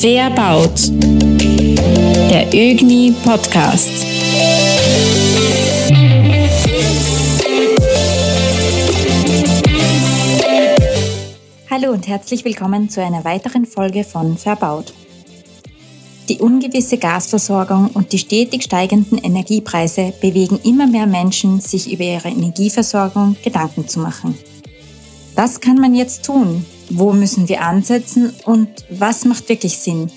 Verbaut. Der ÖGNI Podcast. Hallo und herzlich willkommen zu einer weiteren Folge von Verbaut. Die ungewisse Gasversorgung und die stetig steigenden Energiepreise bewegen immer mehr Menschen, sich über ihre Energieversorgung Gedanken zu machen. Was kann man jetzt tun? Wo müssen wir ansetzen und was macht wirklich Sinn?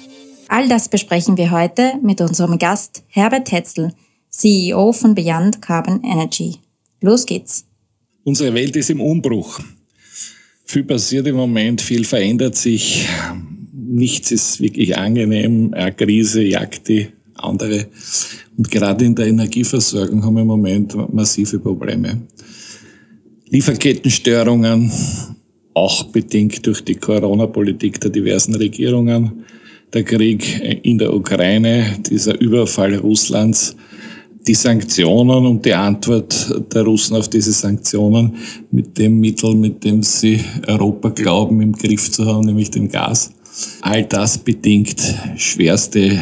All das besprechen wir heute mit unserem Gast Herbert Hetzel, CEO von Beyond Carbon Energy. Los geht's. Unsere Welt ist im Umbruch. Viel passiert im Moment, viel verändert sich. Nichts ist wirklich angenehm. Eine Krise jagt die andere. Und gerade in der Energieversorgung haben wir im Moment massive Probleme. Lieferkettenstörungen, auch bedingt durch die Corona-Politik der diversen Regierungen, der Krieg in der Ukraine, dieser Überfall Russlands, die Sanktionen und die Antwort der Russen auf diese Sanktionen mit dem Mittel, mit dem sie Europa glauben, im Griff zu haben, nämlich dem Gas. All das bedingt schwerste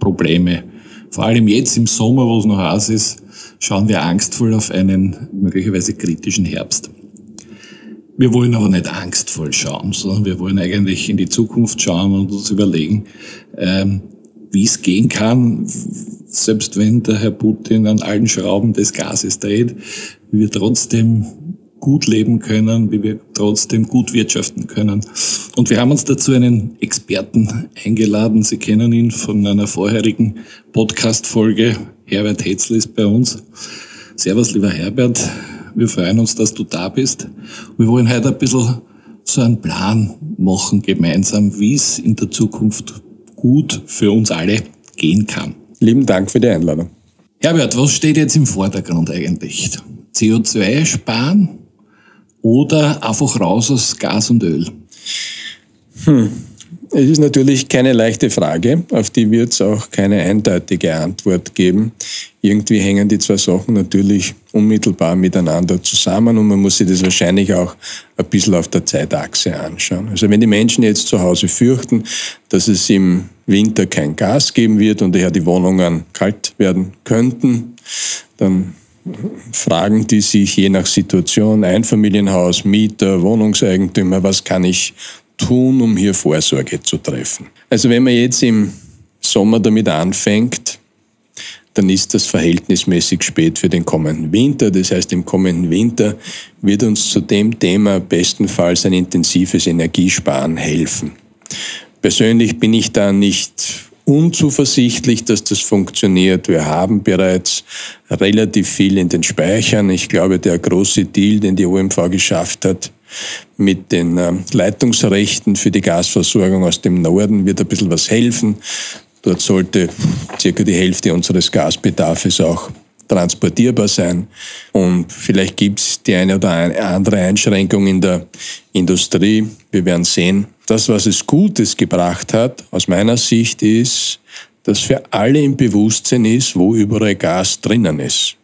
Probleme. Vor allem jetzt im Sommer, wo es noch heiß ist, schauen wir angstvoll auf einen möglicherweise kritischen Herbst. Wir wollen aber nicht angstvoll schauen, sondern wir wollen eigentlich in die Zukunft schauen und uns überlegen, ähm, wie es gehen kann, selbst wenn der Herr Putin an allen Schrauben des Gases dreht, wie wir trotzdem gut leben können, wie wir trotzdem gut wirtschaften können. Und wir haben uns dazu einen Experten eingeladen. Sie kennen ihn von einer vorherigen Podcast-Folge. Herbert Hetzel ist bei uns. Servus, lieber Herbert. Wir freuen uns, dass du da bist. Wir wollen heute ein bisschen so einen Plan machen gemeinsam, wie es in der Zukunft gut für uns alle gehen kann. Lieben Dank für die Einladung. Herbert, was steht jetzt im Vordergrund eigentlich? CO2 sparen oder einfach raus aus Gas und Öl? Hm. Es ist natürlich keine leichte Frage, auf die wird es auch keine eindeutige Antwort geben. Irgendwie hängen die zwei Sachen natürlich unmittelbar miteinander zusammen und man muss sich das wahrscheinlich auch ein bisschen auf der Zeitachse anschauen. Also wenn die Menschen jetzt zu Hause fürchten, dass es im Winter kein Gas geben wird und daher die Wohnungen kalt werden könnten, dann fragen die sich je nach Situation, Einfamilienhaus, Mieter, Wohnungseigentümer, was kann ich tun, um hier Vorsorge zu treffen. Also wenn man jetzt im Sommer damit anfängt, dann ist das verhältnismäßig spät für den kommenden Winter. Das heißt, im kommenden Winter wird uns zu dem Thema bestenfalls ein intensives Energiesparen helfen. Persönlich bin ich da nicht unzuversichtlich, dass das funktioniert. Wir haben bereits relativ viel in den Speichern. Ich glaube, der große Deal, den die OMV geschafft hat, mit den äh, Leitungsrechten für die Gasversorgung aus dem Norden wird ein bisschen was helfen. Dort sollte circa die Hälfte unseres Gasbedarfs auch transportierbar sein. Und vielleicht gibt es die eine oder andere Einschränkung in der Industrie. Wir werden sehen. Das, was es Gutes gebracht hat, aus meiner Sicht, ist, dass für alle im Bewusstsein ist, wo überall Gas drinnen ist.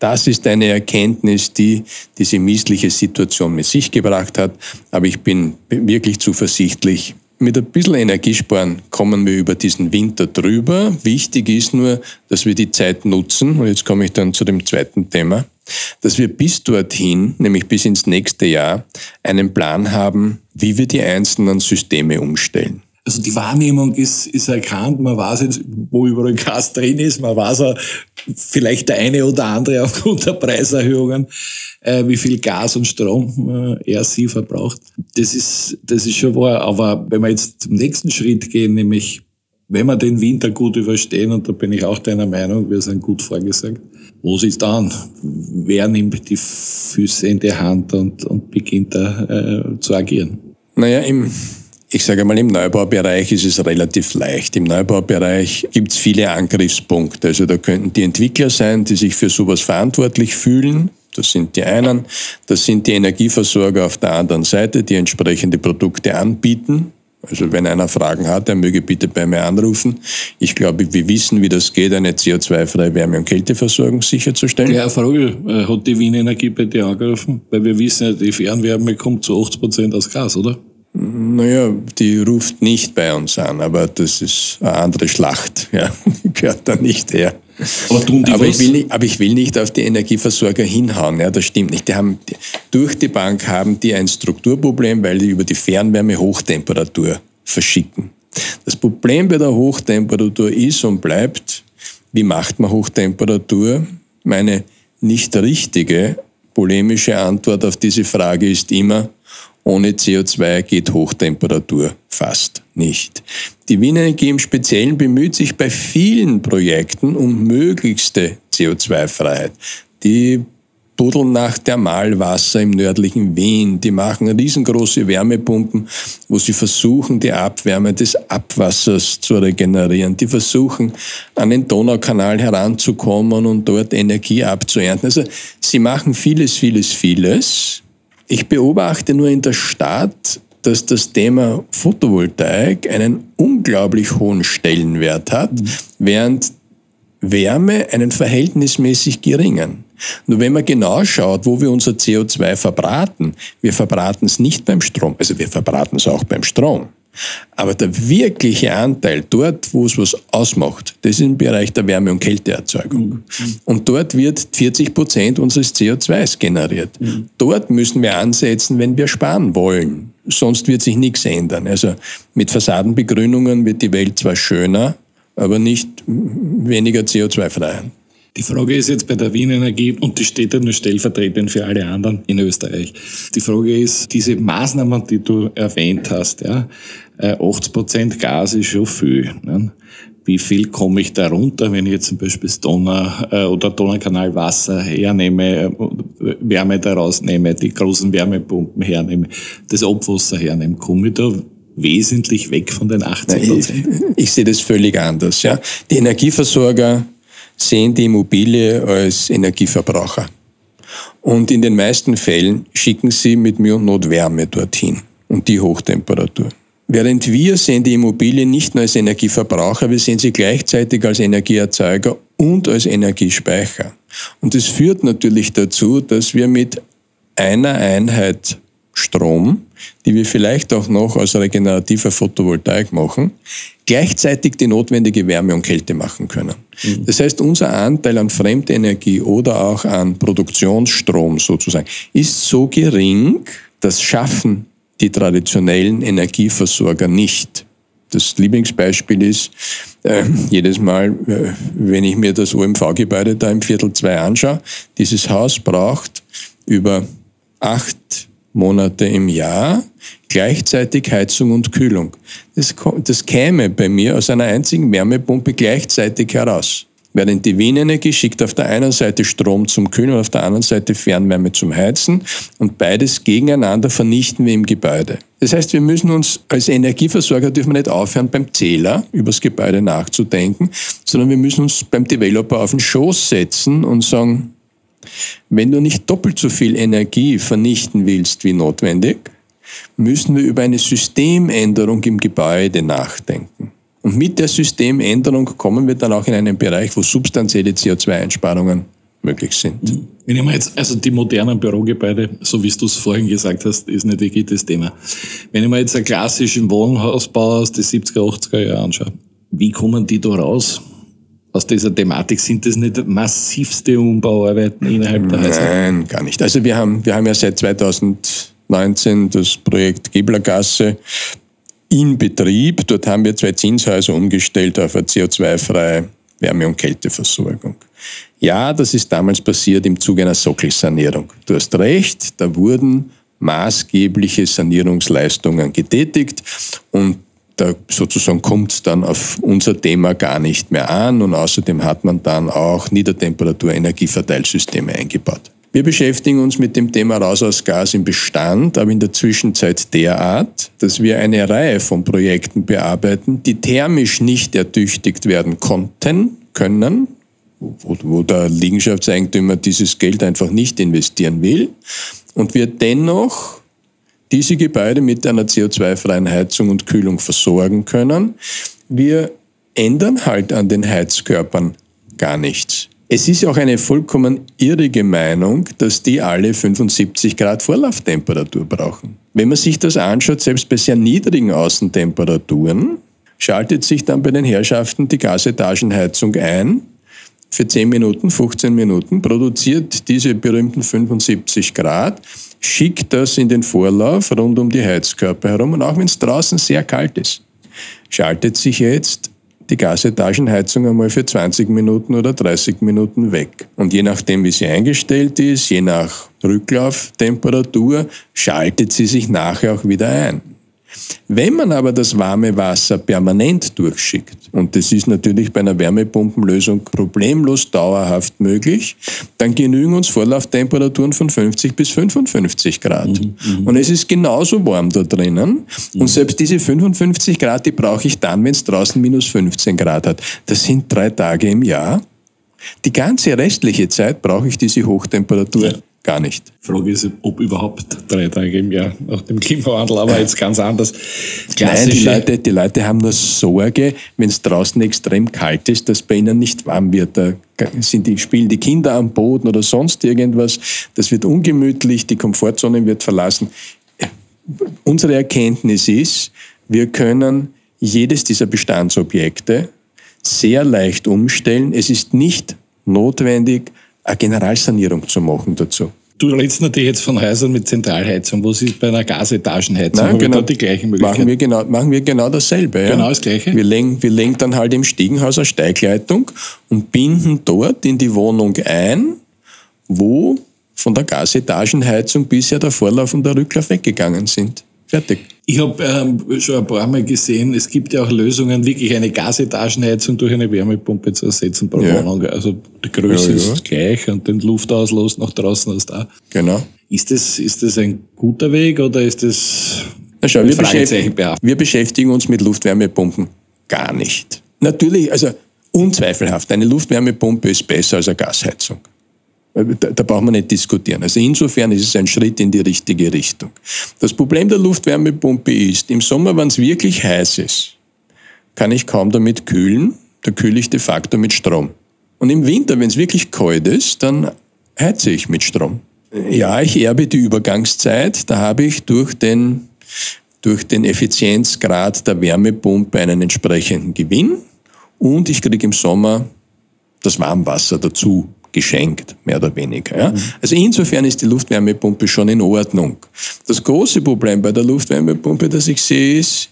Das ist eine Erkenntnis, die diese missliche Situation mit sich gebracht hat. Aber ich bin wirklich zuversichtlich. Mit ein bisschen Energiesparen kommen wir über diesen Winter drüber. Wichtig ist nur, dass wir die Zeit nutzen. Und jetzt komme ich dann zu dem zweiten Thema. Dass wir bis dorthin, nämlich bis ins nächste Jahr, einen Plan haben, wie wir die einzelnen Systeme umstellen. Also die Wahrnehmung ist, ist erkannt, man weiß jetzt, wo überall Gas drin ist, man weiß auch vielleicht der eine oder andere aufgrund der Preiserhöhungen, äh, wie viel Gas und Strom äh, er sie verbraucht. Das ist, das ist schon wahr. Aber wenn wir jetzt zum nächsten Schritt gehen, nämlich wenn wir den Winter gut überstehen, und da bin ich auch deiner Meinung, wir sind gut vorgesagt, was ist dann? Wer nimmt die Füße in die Hand und, und beginnt da äh, zu agieren? Naja, im ich sage mal, im Neubaubereich ist es relativ leicht. Im Neubaubereich gibt es viele Angriffspunkte. Also da könnten die Entwickler sein, die sich für sowas verantwortlich fühlen. Das sind die einen. Das sind die Energieversorger auf der anderen Seite, die entsprechende Produkte anbieten. Also wenn einer Fragen hat, der möge bitte bei mir anrufen. Ich glaube, wir wissen, wie das geht, eine CO2-freie Wärme- und Kälteversorgung sicherzustellen. Ja, Frage, äh, hat die Wien Energie bei dir angerufen? Weil wir wissen ja, die Fernwärme kommt zu 80 Prozent aus Gas, oder? Naja, die ruft nicht bei uns an, aber das ist eine andere Schlacht. Ja, gehört da nicht her. Aber, tun die aber, was? Ich will nicht, aber ich will nicht auf die Energieversorger hinhauen. Ja, das stimmt nicht. Die haben, durch die Bank haben die ein Strukturproblem, weil die über die Fernwärme Hochtemperatur verschicken. Das Problem bei der Hochtemperatur ist und bleibt, wie macht man Hochtemperatur? Meine nicht richtige polemische Antwort auf diese Frage ist immer, ohne CO2 geht Hochtemperatur fast nicht. Die Wiener Energie im Speziellen bemüht sich bei vielen Projekten um möglichste CO2-Freiheit. Die buddeln nach Thermalwasser im nördlichen Wien. Die machen riesengroße Wärmepumpen, wo sie versuchen, die Abwärme des Abwassers zu regenerieren. Die versuchen, an den Donaukanal heranzukommen und dort Energie abzuernten. Also sie machen vieles, vieles, vieles. Ich beobachte nur in der Stadt, dass das Thema Photovoltaik einen unglaublich hohen Stellenwert hat, mhm. während Wärme einen verhältnismäßig geringen. Nur wenn man genau schaut, wo wir unser CO2 verbraten, wir verbraten es nicht beim Strom, also wir verbraten es auch beim Strom. Aber der wirkliche Anteil dort, wo es was ausmacht, das ist im Bereich der Wärme- und Kälteerzeugung. Mhm. Und dort wird 40 Prozent unseres CO2s generiert. Mhm. Dort müssen wir ansetzen, wenn wir sparen wollen. Sonst wird sich nichts ändern. Also mit Fassadenbegrünungen wird die Welt zwar schöner, aber nicht weniger CO2-frei. Die Frage ist jetzt bei der Wien Energie, und die steht ja nur stellvertretend für alle anderen in Österreich. Die Frage ist, diese Maßnahmen, die du erwähnt hast, ja, 80 äh, Prozent Gas ist schon viel. Ne? Wie viel komme ich da runter, wenn ich jetzt zum Beispiel das Donau äh, oder Donaukanal Wasser hernehme, äh, Wärme daraus nehme, die großen Wärmepumpen hernehme, das Abwasser hernehme, komme ich da wesentlich weg von den 80 Prozent? Ich, ich sehe das völlig anders. Ja. Die Energieversorger sehen die Immobilie als Energieverbraucher. Und in den meisten Fällen schicken sie mit Mühe und Not Wärme dorthin und die Hochtemperatur. Während wir sehen die Immobilie nicht nur als Energieverbraucher, wir sehen sie gleichzeitig als Energieerzeuger und als Energiespeicher. Und das führt natürlich dazu, dass wir mit einer Einheit Strom, die wir vielleicht auch noch aus regenerativer Photovoltaik machen, gleichzeitig die notwendige Wärme und Kälte machen können. Mhm. Das heißt, unser Anteil an Fremdenergie oder auch an Produktionsstrom sozusagen ist so gering, das schaffen die traditionellen Energieversorger nicht. Das Lieblingsbeispiel ist, äh, jedes Mal, äh, wenn ich mir das OMV-Gebäude da im Viertel 2 anschaue, dieses Haus braucht über acht Monate im Jahr, gleichzeitig Heizung und Kühlung. Das, das käme bei mir aus einer einzigen Wärmepumpe gleichzeitig heraus. Während die Wienenergie schickt auf der einen Seite Strom zum Kühlen und auf der anderen Seite Fernwärme zum Heizen und beides gegeneinander vernichten wir im Gebäude. Das heißt, wir müssen uns als Energieversorger dürfen wir nicht aufhören, beim Zähler übers Gebäude nachzudenken, sondern wir müssen uns beim Developer auf den Schoß setzen und sagen, wenn du nicht doppelt so viel Energie vernichten willst wie notwendig, müssen wir über eine Systemänderung im Gebäude nachdenken. Und mit der Systemänderung kommen wir dann auch in einen Bereich, wo substanzielle CO2-Einsparungen möglich sind. Wenn ich mir jetzt, also die modernen Bürogebäude, so wie du es vorhin gesagt hast, ist nicht wirklich das Thema. Wenn ich mir jetzt einen klassischen Wohnhausbau aus den 70er, 80er Jahren anschaue, wie kommen die da raus? Aus dieser Thematik? Sind das nicht massivste Umbauarbeiten innerhalb der Häuser? Nein, gar nicht. Also wir haben, wir haben ja seit 2019 das Projekt Geblergasse in Betrieb. Dort haben wir zwei Zinshäuser umgestellt auf eine CO2-freie Wärme- und Kälteversorgung. Ja, das ist damals passiert im Zuge einer Sockelsanierung. Du hast recht, da wurden maßgebliche Sanierungsleistungen getätigt und da sozusagen kommt es dann auf unser Thema gar nicht mehr an und außerdem hat man dann auch Niedertemperatur-Energieverteilsysteme eingebaut. Wir beschäftigen uns mit dem Thema Raus aus Gas im Bestand, aber in der Zwischenzeit derart, dass wir eine Reihe von Projekten bearbeiten, die thermisch nicht ertüchtigt werden konnten, können, wo, wo der Liegenschaftseigentümer dieses Geld einfach nicht investieren will und wir dennoch diese Gebäude mit einer CO2-freien Heizung und Kühlung versorgen können. Wir ändern halt an den Heizkörpern gar nichts. Es ist auch eine vollkommen irrige Meinung, dass die alle 75 Grad Vorlauftemperatur brauchen. Wenn man sich das anschaut, selbst bei sehr niedrigen Außentemperaturen, schaltet sich dann bei den Herrschaften die Gasetagenheizung ein. Für 10 Minuten, 15 Minuten produziert diese berühmten 75 Grad, schickt das in den Vorlauf rund um die Heizkörper herum und auch wenn es draußen sehr kalt ist, schaltet sich jetzt die Gasetagenheizung einmal für 20 Minuten oder 30 Minuten weg. Und je nachdem, wie sie eingestellt ist, je nach Rücklauftemperatur, schaltet sie sich nachher auch wieder ein. Wenn man aber das warme Wasser permanent durchschickt, und das ist natürlich bei einer Wärmepumpenlösung problemlos dauerhaft möglich, dann genügen uns Vorlauftemperaturen von 50 bis 55 Grad. Mhm, mhm, und es ist genauso warm da drinnen. Mhm. Und selbst diese 55 Grad, die brauche ich dann, wenn es draußen minus 15 Grad hat. Das sind drei Tage im Jahr. Die ganze restliche Zeit brauche ich diese Hochtemperatur. Ja gar nicht. Die Frage ist, ob überhaupt drei Tage im Jahr nach dem Klimawandel, aber jetzt ganz anders. Nein, die Leute, die Leute haben nur Sorge, wenn es draußen extrem kalt ist, dass bei ihnen nicht warm wird. Da sind die, spielen die Kinder am Boden oder sonst irgendwas. Das wird ungemütlich, die Komfortzone wird verlassen. Unsere Erkenntnis ist, wir können jedes dieser Bestandsobjekte sehr leicht umstellen. Es ist nicht notwendig, eine Generalsanierung zu machen dazu. Du redest natürlich jetzt von Häusern mit Zentralheizung. Was ist bei einer Gasetagenheizung? Nein, genau, die gleichen Möglichkeiten? Machen wir genau, machen wir genau dasselbe. Genau das Gleiche? Wir legen, wir legen dann halt im Stiegenhaus eine Steigleitung und binden dort in die Wohnung ein, wo von der Gasetagenheizung bisher der Vorlauf und der Rücklauf weggegangen sind. Fertig. Ich habe ähm, schon ein paar Mal gesehen, es gibt ja auch Lösungen, wirklich eine Gasetagenheizung durch eine Wärmepumpe zu ersetzen pro ja. Wohnung. Also die Größe ja, ja. ist gleich und den Luftauslass nach draußen hast da. Genau. Ist das, ist das ein guter Weg oder ist das Na schau, wir, beschäftigen, wir beschäftigen uns mit Luftwärmepumpen gar nicht. Natürlich, also unzweifelhaft, eine Luftwärmepumpe ist besser als eine Gasheizung. Da, da braucht man nicht diskutieren. Also insofern ist es ein Schritt in die richtige Richtung. Das Problem der Luftwärmepumpe ist, im Sommer, wenn es wirklich heiß ist, kann ich kaum damit kühlen. Da kühle ich de facto mit Strom. Und im Winter, wenn es wirklich kalt ist, dann heize ich mit Strom. Ja, ich erbe die Übergangszeit. Da habe ich durch den, durch den Effizienzgrad der Wärmepumpe einen entsprechenden Gewinn. Und ich kriege im Sommer das Warmwasser dazu geschenkt, mehr oder weniger. Ja? Also insofern ist die Luftwärmepumpe schon in Ordnung. Das große Problem bei der Luftwärmepumpe, das ich sehe, ist,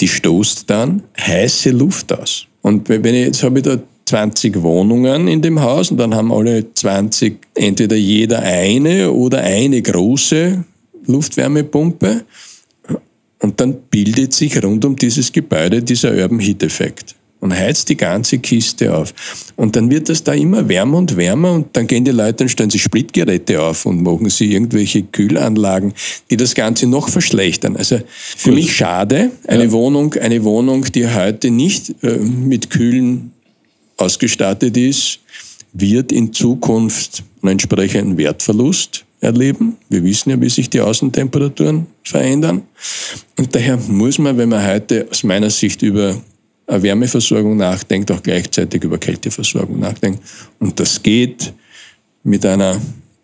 die stoßt dann heiße Luft aus. Und wenn ich, jetzt habe ich da 20 Wohnungen in dem Haus und dann haben alle 20 entweder jeder eine oder eine große Luftwärmepumpe und dann bildet sich rund um dieses Gebäude dieser Urban Heat Effekt und heizt die ganze Kiste auf. Und dann wird das da immer wärmer und wärmer und dann gehen die Leute und stellen sich Splitgeräte auf und machen sie irgendwelche Kühlanlagen, die das Ganze noch verschlechtern. Also für Gut. mich schade, eine ja. Wohnung, eine Wohnung, die heute nicht äh, mit Kühlen ausgestattet ist, wird in Zukunft einen entsprechenden Wertverlust erleben. Wir wissen ja, wie sich die Außentemperaturen verändern. Und daher muss man, wenn man heute aus meiner Sicht über Wärmeversorgung nachdenkt, auch gleichzeitig über Kälteversorgung nachdenkt. Und das geht mit einer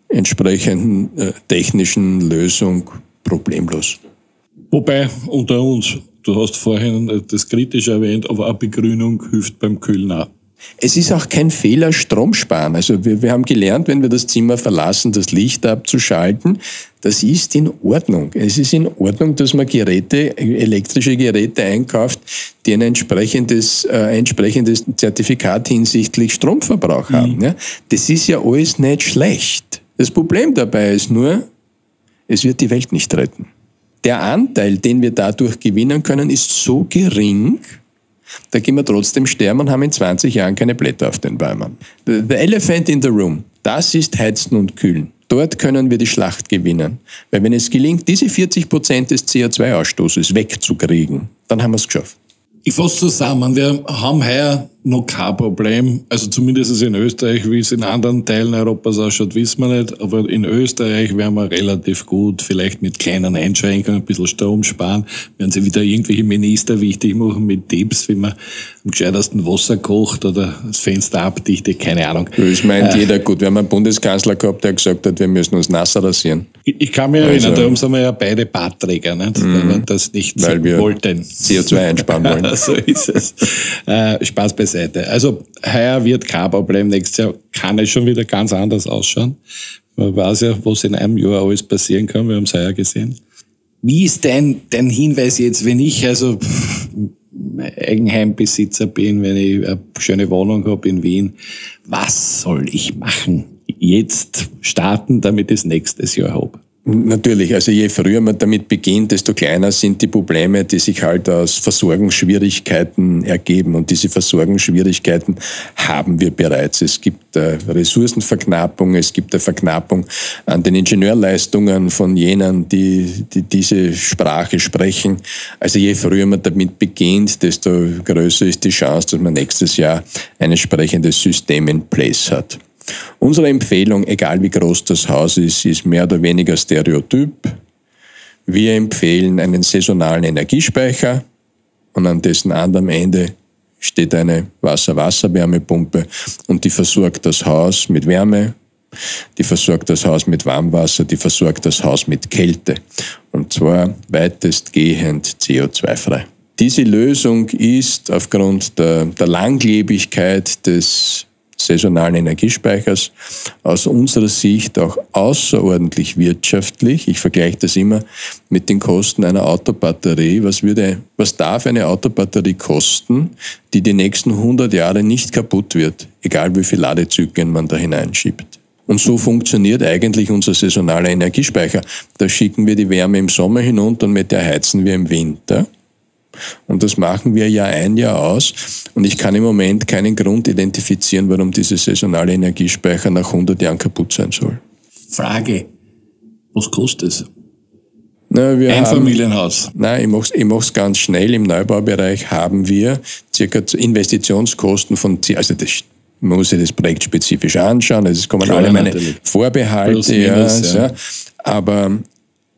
entsprechenden äh, technischen Lösung problemlos. Wobei unter uns, du hast vorhin das kritisch erwähnt, aber eine Begrünung hilft beim Kühlen auch. Es ist auch kein Fehler, Strom sparen. Also wir, wir haben gelernt, wenn wir das Zimmer verlassen, das Licht abzuschalten. Das ist in Ordnung. Es ist in Ordnung, dass man Geräte, elektrische Geräte einkauft, die ein entsprechendes, äh, entsprechendes Zertifikat hinsichtlich Stromverbrauch mhm. haben. Ja? Das ist ja alles nicht schlecht. Das Problem dabei ist nur, es wird die Welt nicht retten. Der Anteil, den wir dadurch gewinnen können, ist so gering, da gehen wir trotzdem sterben und haben in 20 Jahren keine Blätter auf den Bäumen. The, the elephant in the room, das ist Heizen und Kühlen. Dort können wir die Schlacht gewinnen. Weil wenn es gelingt, diese 40 Prozent des CO2-Ausstoßes wegzukriegen, dann haben wir es geschafft. Ich fasse zusammen. Wir haben heuer noch kein Problem. Also zumindest in Österreich, wie es in anderen Teilen Europas ausschaut, wissen wir nicht. Aber in Österreich wären wir relativ gut, vielleicht mit kleinen Einschränkungen, ein bisschen Strom sparen. Werden sie wieder irgendwelche Minister wichtig machen mit Tipps, wie man am gescheitersten Wasser kocht oder das Fenster abdichtet, keine Ahnung. Das meint äh, jeder gut. Wir haben einen Bundeskanzler gehabt, der gesagt hat, wir müssen uns nasser rasieren. Ich, ich kann mich also, erinnern, darum sind wir ja beide Bartträger, nicht? Mhm. weil wir das nicht wollten. CO2 einsparen wollen. so ist es. Äh, Spaß beiseite. Also heuer wird kein Problem. Nächstes Jahr kann es schon wieder ganz anders ausschauen. Man weiß ja, was in einem Jahr alles passieren kann. Wir haben es heuer gesehen. Wie ist dein, dein Hinweis jetzt, wenn ich also Eigenheimbesitzer bin, wenn ich eine schöne Wohnung habe in Wien, was soll ich machen? Jetzt starten, damit ich es nächstes Jahr habe. Natürlich, also je früher man damit beginnt, desto kleiner sind die Probleme, die sich halt aus Versorgungsschwierigkeiten ergeben. Und diese Versorgungsschwierigkeiten haben wir bereits. Es gibt äh, Ressourcenverknappung, es gibt eine Verknappung an den Ingenieurleistungen von jenen, die, die diese Sprache sprechen. Also je früher man damit beginnt, desto größer ist die Chance, dass man nächstes Jahr ein entsprechendes System in place hat. Unsere Empfehlung, egal wie groß das Haus ist, ist mehr oder weniger Stereotyp. Wir empfehlen einen saisonalen Energiespeicher und an dessen anderem Ende steht eine Wasser-Wasser-Wärmepumpe und die versorgt das Haus mit Wärme, die versorgt das Haus mit Warmwasser, die versorgt das Haus mit Kälte und zwar weitestgehend CO2-frei. Diese Lösung ist aufgrund der, der Langlebigkeit des saisonalen Energiespeichers aus unserer Sicht auch außerordentlich wirtschaftlich. Ich vergleiche das immer mit den Kosten einer Autobatterie. Was würde, was darf eine Autobatterie kosten, die die nächsten 100 Jahre nicht kaputt wird, egal wie viele Ladezyklen man da hineinschiebt? Und so funktioniert eigentlich unser saisonaler Energiespeicher. Da schicken wir die Wärme im Sommer hinunter und mit der heizen wir im Winter. Und das machen wir Jahr ein, Jahr aus. Und ich kann im Moment keinen Grund identifizieren, warum diese saisonale Energiespeicher nach 100 Jahren kaputt sein soll. Frage, was kostet es? Na, Ein haben, Familienhaus. Nein, ich mache es ich mach's ganz schnell. Im Neubaubereich haben wir circa Investitionskosten von, also das man muss sich das Projekt spezifisch anschauen, es kommen Klar, alle meine natürlich. Vorbehalte. Minus, ja, ja. Aber,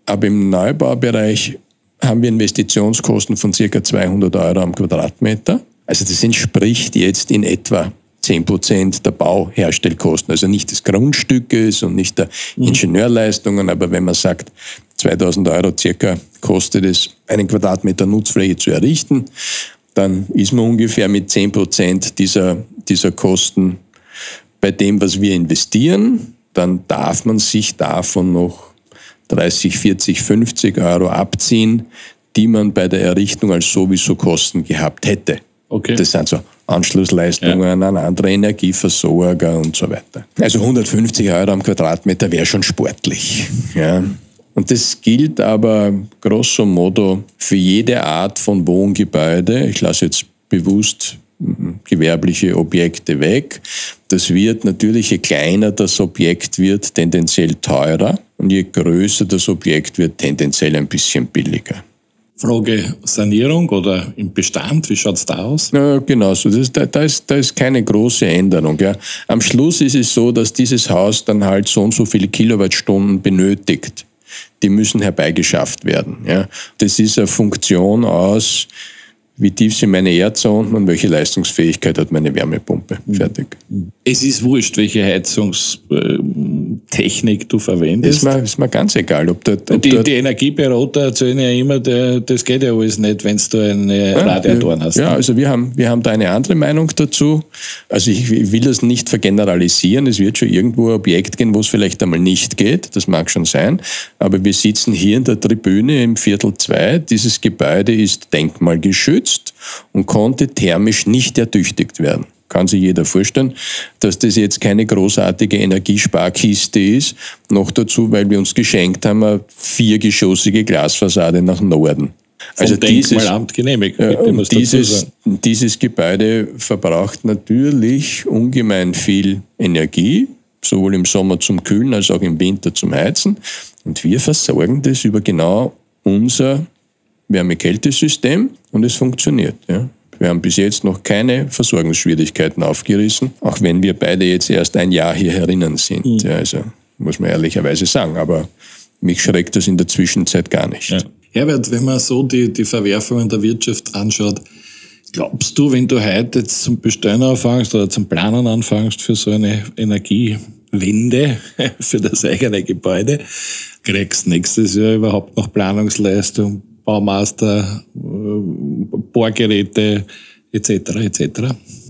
aber im Neubaubereich haben wir Investitionskosten von circa 200 Euro am Quadratmeter. Also das entspricht jetzt in etwa 10 Prozent der Bauherstellkosten. Also nicht des Grundstückes und nicht der mhm. Ingenieurleistungen, aber wenn man sagt, 2000 Euro circa kostet es, einen Quadratmeter Nutzfläche zu errichten, dann ist man ungefähr mit 10 Prozent dieser, dieser Kosten bei dem, was wir investieren. Dann darf man sich davon noch 30, 40, 50 Euro abziehen, die man bei der Errichtung als sowieso Kosten gehabt hätte. Okay. Das sind so Anschlussleistungen ja. an andere Energieversorger und so weiter. Also 150 Euro am Quadratmeter wäre schon sportlich. Ja. Und das gilt aber grosso modo für jede Art von Wohngebäude. Ich lasse jetzt bewusst gewerbliche Objekte weg. Das wird natürlich, je kleiner das Objekt wird, tendenziell teurer und je größer das Objekt wird, tendenziell ein bisschen billiger. Frage Sanierung oder im Bestand, wie schaut es da aus? Ja, genau so. Das, da, da, ist, da ist keine große Änderung. Ja. Am Schluss ist es so, dass dieses Haus dann halt so und so viele Kilowattstunden benötigt. Die müssen herbeigeschafft werden. Ja. Das ist eine Funktion aus, wie tief sind meine Erdsonden und welche Leistungsfähigkeit hat meine Wärmepumpe. Fertig. Es ist wurscht, welche Heizungstechnik du verwendest. Ist mir, ist mir ganz egal. Ob der, ob die, die Energieberater erzählen ja immer, der, das geht ja alles nicht, wenn du eine ja, Radiatoren hast. Ja, also wir haben, wir haben da eine andere Meinung dazu. Also ich will das nicht vergeneralisieren. Es wird schon irgendwo ein Objekt gehen, wo es vielleicht einmal nicht geht. Das mag schon sein. Aber wir sitzen hier in der Tribüne im Viertel 2. Dieses Gebäude ist denkmalgeschützt geschützt und konnte thermisch nicht ertüchtigt werden. Kann sich jeder vorstellen, dass das jetzt keine großartige Energiesparkiste ist. Noch dazu, weil wir uns geschenkt haben, eine viergeschossige Glasfassade nach Norden. Also dieses, genehmigt. Äh, dieses, dieses Gebäude verbraucht natürlich ungemein viel Energie, sowohl im Sommer zum Kühlen als auch im Winter zum Heizen. Und wir versorgen das über genau unser Wärme-Kältesystem und es funktioniert. Ja. Wir haben bis jetzt noch keine Versorgungsschwierigkeiten aufgerissen, auch wenn wir beide jetzt erst ein Jahr hier herinnen sind. Mhm. Ja, also muss man ehrlicherweise sagen. Aber mich schreckt das in der Zwischenzeit gar nicht. Ja. Herbert, wenn man so die, die Verwerfungen der Wirtschaft anschaut, glaubst du, wenn du heute jetzt zum Bestellen anfängst oder zum Planen anfängst für so eine Energiewende für das eigene Gebäude, kriegst nächstes Jahr überhaupt noch Planungsleistung, Baumaster, äh, Bohrgeräte etc. etc.?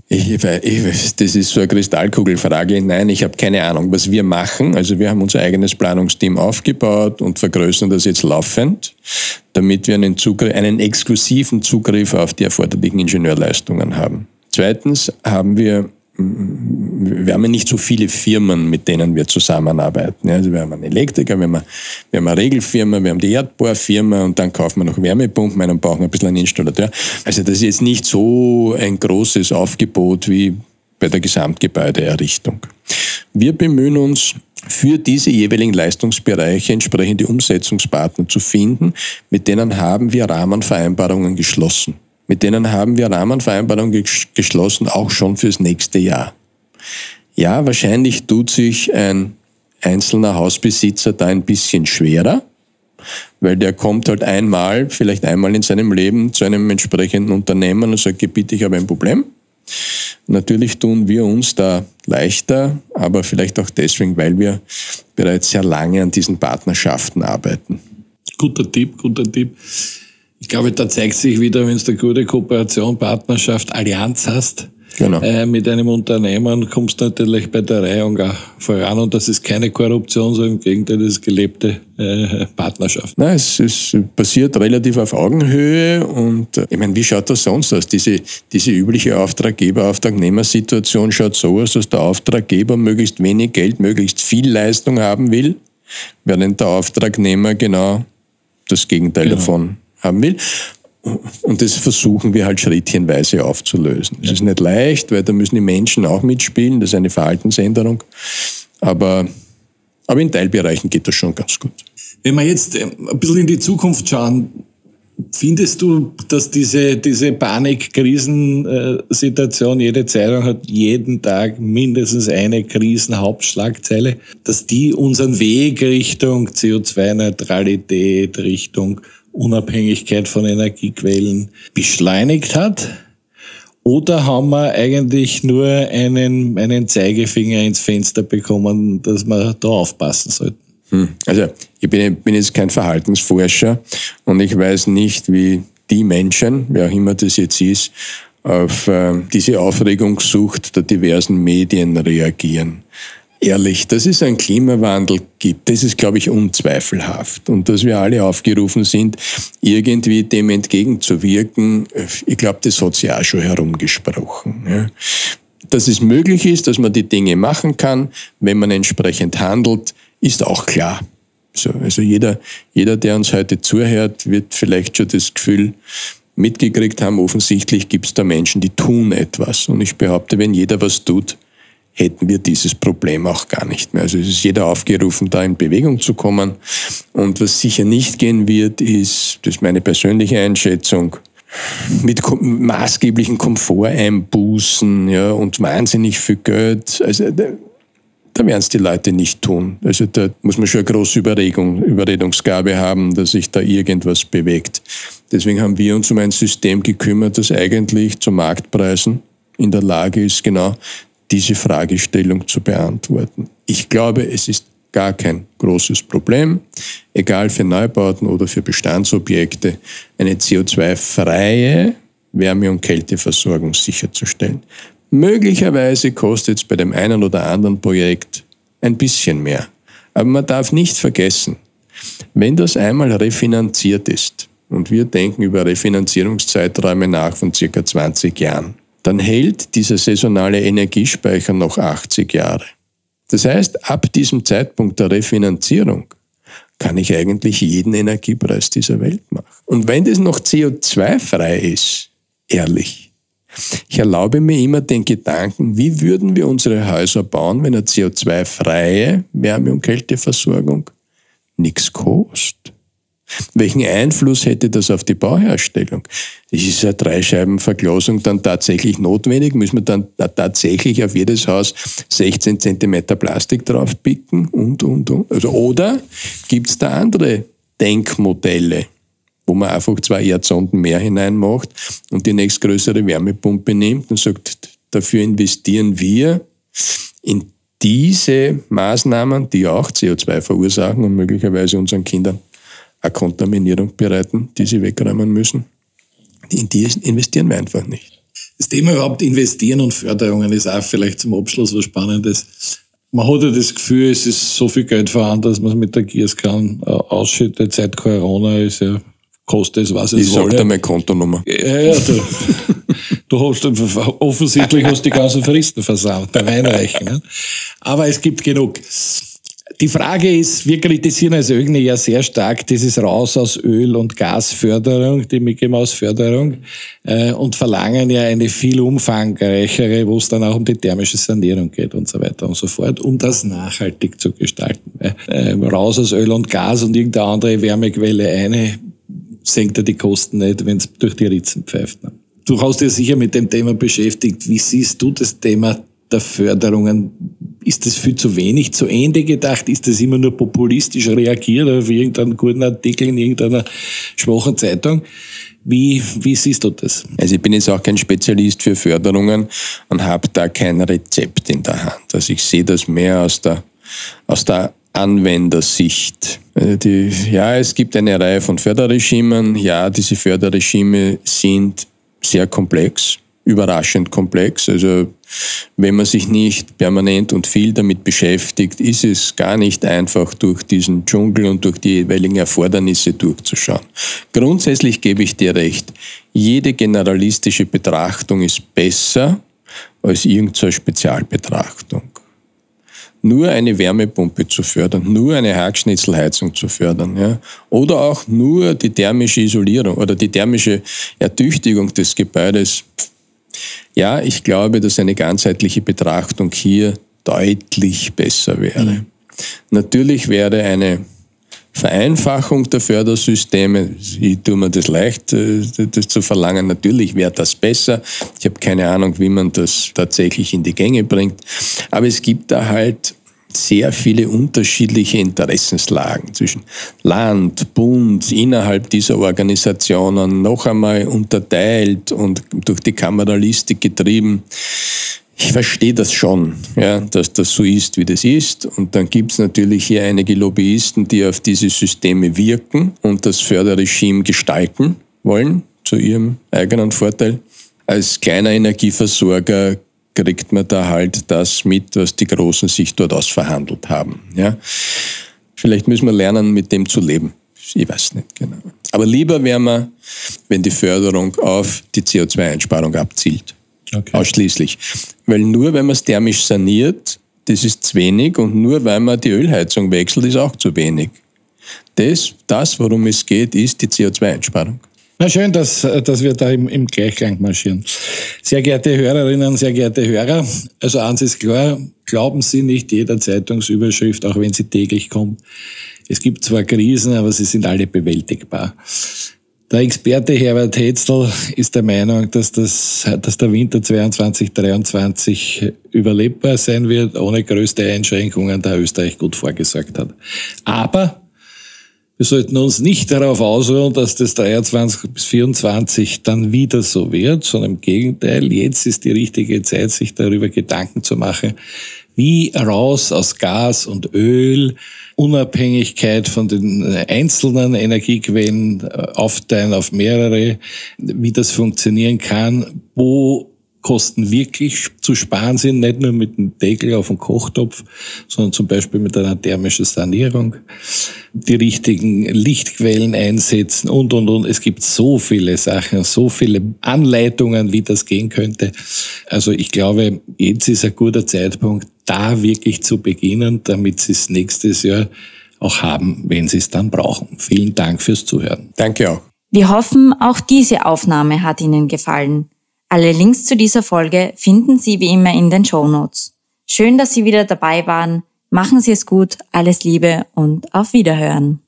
Ich, ich, das ist so eine Kristallkugelfrage. Nein, ich habe keine Ahnung, was wir machen. Also wir haben unser eigenes Planungsteam aufgebaut und vergrößern das jetzt laufend, damit wir einen, Zugriff, einen exklusiven Zugriff auf die erforderlichen Ingenieurleistungen haben. Zweitens haben wir wir haben ja nicht so viele Firmen, mit denen wir zusammenarbeiten. Also wir haben einen Elektriker, wir haben eine, wir haben eine Regelfirma, wir haben die Erdbohrfirma und dann kaufen wir noch Wärmepumpen und brauchen ein bisschen einen Installateur. Also das ist jetzt nicht so ein großes Aufgebot wie bei der Gesamtgebäudeerrichtung. Wir bemühen uns, für diese jeweiligen Leistungsbereiche entsprechende Umsetzungspartner zu finden. Mit denen haben wir Rahmenvereinbarungen geschlossen. Mit denen haben wir Rahmenvereinbarungen geschlossen, auch schon fürs nächste Jahr. Ja, wahrscheinlich tut sich ein einzelner Hausbesitzer da ein bisschen schwerer, weil der kommt halt einmal, vielleicht einmal in seinem Leben zu einem entsprechenden Unternehmen und sagt, bitte, ich habe ein Problem. Natürlich tun wir uns da leichter, aber vielleicht auch deswegen, weil wir bereits sehr lange an diesen Partnerschaften arbeiten. Guter Tipp, guter Tipp. Ich glaube, da zeigt sich wieder, wenn du eine gute Kooperation, Partnerschaft, Allianz hast, genau. äh, mit einem Unternehmen, kommst du natürlich bei der Reihung auch voran und das ist keine Korruption, sondern im Gegenteil, das ist gelebte äh, Partnerschaft. Nein, es, es passiert relativ auf Augenhöhe und äh, ich meine, wie schaut das sonst aus? Diese, diese übliche Auftraggeber-Auftragnehmer-Situation schaut so aus, dass der Auftraggeber möglichst wenig Geld, möglichst viel Leistung haben will, während der Auftragnehmer genau das Gegenteil genau. davon haben will. Und das versuchen wir halt schrittchenweise aufzulösen. Es ist nicht leicht, weil da müssen die Menschen auch mitspielen, das ist eine Verhaltensänderung. Aber, aber in Teilbereichen geht das schon ganz gut. Wenn wir jetzt äh, ein bisschen in die Zukunft schauen, findest du, dass diese, diese Panik-Krisensituation, jede Zeitung hat jeden Tag mindestens eine Krisenhauptschlagzeile, dass die unseren Weg Richtung CO2-Neutralität, Richtung Unabhängigkeit von Energiequellen beschleunigt hat? Oder haben wir eigentlich nur einen, einen Zeigefinger ins Fenster bekommen, dass wir da aufpassen sollten? Hm. Also ich bin, bin jetzt kein Verhaltensforscher und ich weiß nicht, wie die Menschen, wer auch immer das jetzt ist, auf äh, diese Aufregungssucht der diversen Medien reagieren ehrlich, dass es einen Klimawandel gibt, das ist, glaube ich, unzweifelhaft. Und dass wir alle aufgerufen sind, irgendwie dem entgegenzuwirken, ich glaube, das hat sich auch schon herumgesprochen. Ja. Dass es möglich ist, dass man die Dinge machen kann, wenn man entsprechend handelt, ist auch klar. So, also jeder, jeder, der uns heute zuhört, wird vielleicht schon das Gefühl mitgekriegt haben, offensichtlich gibt es da Menschen, die tun etwas. Und ich behaupte, wenn jeder was tut, hätten wir dieses Problem auch gar nicht mehr. Also es ist jeder aufgerufen, da in Bewegung zu kommen. Und was sicher nicht gehen wird, ist, das ist meine persönliche Einschätzung, mit maßgeblichen Komforteinbußen ja, und wahnsinnig viel Geld. Also da, da werden es die Leute nicht tun. Also da muss man schon eine große Überregung, Überredungsgabe haben, dass sich da irgendwas bewegt. Deswegen haben wir uns um ein System gekümmert, das eigentlich zu Marktpreisen in der Lage ist, genau diese Fragestellung zu beantworten. Ich glaube, es ist gar kein großes Problem, egal für Neubauten oder für Bestandsobjekte, eine CO2-freie Wärme- und Kälteversorgung sicherzustellen. Möglicherweise kostet es bei dem einen oder anderen Projekt ein bisschen mehr. Aber man darf nicht vergessen, wenn das einmal refinanziert ist, und wir denken über Refinanzierungszeiträume nach von circa 20 Jahren, dann hält dieser saisonale Energiespeicher noch 80 Jahre. Das heißt, ab diesem Zeitpunkt der Refinanzierung kann ich eigentlich jeden Energiepreis dieser Welt machen. Und wenn das noch CO2-frei ist, ehrlich, ich erlaube mir immer den Gedanken, wie würden wir unsere Häuser bauen, wenn eine CO2-freie Wärme- und Kälteversorgung nichts kostet? Welchen Einfluss hätte das auf die Bauherstellung? Ist eine Dreischeibenverglasung dann tatsächlich notwendig? Müssen wir dann tatsächlich auf jedes Haus 16 Zentimeter Plastik draufpicken und, und, und? Also, oder gibt es da andere Denkmodelle? wo man einfach zwei Erdsonden mehr hineinmacht und die nächstgrößere Wärmepumpe nimmt und sagt, dafür investieren wir in diese Maßnahmen, die auch CO2 verursachen und möglicherweise unseren Kindern eine Kontaminierung bereiten, die sie wegräumen müssen. In die investieren wir einfach nicht. Das Thema überhaupt investieren und Förderungen ist auch vielleicht zum Abschluss was Spannendes. Man hat ja das Gefühl, es ist so viel Geld vorhanden, dass man es mit der Gießkanne äh, ausschüttet. Seit Corona ist ja kostet es, was es Ich sag dir meine Kontonummer. Ja, ja, du, du hast offensichtlich hast die ganzen Fristen versaut, der Weinreichen. Ne? Aber es gibt genug. Die Frage ist, wir kritisieren als Ögni ja sehr stark dieses Raus aus Öl- und Gasförderung, die Mickey Maus Förderung, äh, und verlangen ja eine viel umfangreichere, wo es dann auch um die thermische Sanierung geht und so weiter und so fort, um das nachhaltig zu gestalten. Äh, raus aus Öl und Gas und irgendeine andere Wärmequelle eine senkt er die Kosten nicht, wenn es durch die Ritzen pfeift. Ne? Du hast dich sicher mit dem Thema beschäftigt. Wie siehst du das Thema der Förderungen? Ist das viel zu wenig, zu Ende gedacht? Ist das immer nur populistisch reagiert auf irgendeinen guten Artikel in irgendeiner schwachen Zeitung? Wie, wie siehst du das? Also ich bin jetzt auch kein Spezialist für Förderungen und habe da kein Rezept in der Hand. Also ich sehe das mehr aus der, aus der Anwendersicht. Äh, die, ja, es gibt eine Reihe von Förderregimen. Ja, diese Förderregime sind sehr komplex, überraschend komplex. Also wenn man sich nicht permanent und viel damit beschäftigt, ist es gar nicht einfach, durch diesen Dschungel und durch die jeweiligen Erfordernisse durchzuschauen. Grundsätzlich gebe ich dir recht. Jede generalistische Betrachtung ist besser als irgendeine Spezialbetrachtung nur eine Wärmepumpe zu fördern, nur eine Hackschnitzelheizung zu fördern, ja, oder auch nur die thermische Isolierung oder die thermische Ertüchtigung des Gebäudes. Ja, ich glaube, dass eine ganzheitliche Betrachtung hier deutlich besser wäre. Mhm. Natürlich wäre eine Vereinfachung der Fördersysteme, ich tue mir das leicht, äh, das zu verlangen. Natürlich wäre das besser. Ich habe keine Ahnung, wie man das tatsächlich in die Gänge bringt. Aber es gibt da halt sehr viele unterschiedliche Interessenslagen zwischen Land, Bund, innerhalb dieser Organisationen noch einmal unterteilt und durch die Kameralistik getrieben ich verstehe das schon, ja, dass das so ist, wie das ist. Und dann gibt es natürlich hier einige Lobbyisten, die auf diese Systeme wirken und das Förderregime gestalten wollen, zu ihrem eigenen Vorteil. Als kleiner Energieversorger kriegt man da halt das mit, was die Großen sich dort ausverhandelt haben. Ja. Vielleicht müssen wir lernen, mit dem zu leben. Ich weiß nicht genau. Aber lieber wäre man, wenn die Förderung auf die CO2-Einsparung abzielt. Okay. Ausschließlich. Weil nur wenn man es thermisch saniert, das ist zu wenig und nur weil man die Ölheizung wechselt, ist auch zu wenig. Das, das worum es geht, ist die CO2-Einsparung. Na schön, dass, dass wir da im, im Gleichklang marschieren. Sehr geehrte Hörerinnen, sehr geehrte Hörer, also eins ist klar, glauben Sie nicht jeder Zeitungsüberschrift, auch wenn sie täglich kommt. Es gibt zwar Krisen, aber sie sind alle bewältigbar. Der Experte Herbert Hetzel ist der Meinung, dass, das, dass der Winter 22, 23 überlebbar sein wird, ohne größte Einschränkungen, da Österreich gut vorgesorgt hat. Aber wir sollten uns nicht darauf ausruhen, dass das 23 bis 24 dann wieder so wird, sondern im Gegenteil, jetzt ist die richtige Zeit, sich darüber Gedanken zu machen, wie raus aus Gas und Öl, Unabhängigkeit von den einzelnen Energiequellen äh, aufteilen auf mehrere, wie das funktionieren kann, wo Kosten wirklich zu sparen sind, nicht nur mit dem Deckel auf dem Kochtopf, sondern zum Beispiel mit einer thermischen Sanierung, die richtigen Lichtquellen einsetzen und, und, und. Es gibt so viele Sachen, so viele Anleitungen, wie das gehen könnte. Also ich glaube, jetzt ist ein guter Zeitpunkt, da wirklich zu beginnen, damit Sie es nächstes Jahr auch haben, wenn Sie es dann brauchen. Vielen Dank fürs Zuhören. Danke auch. Wir hoffen, auch diese Aufnahme hat Ihnen gefallen. Alle Links zu dieser Folge finden Sie wie immer in den Show Notes. Schön, dass Sie wieder dabei waren. Machen Sie es gut, alles Liebe und auf Wiederhören.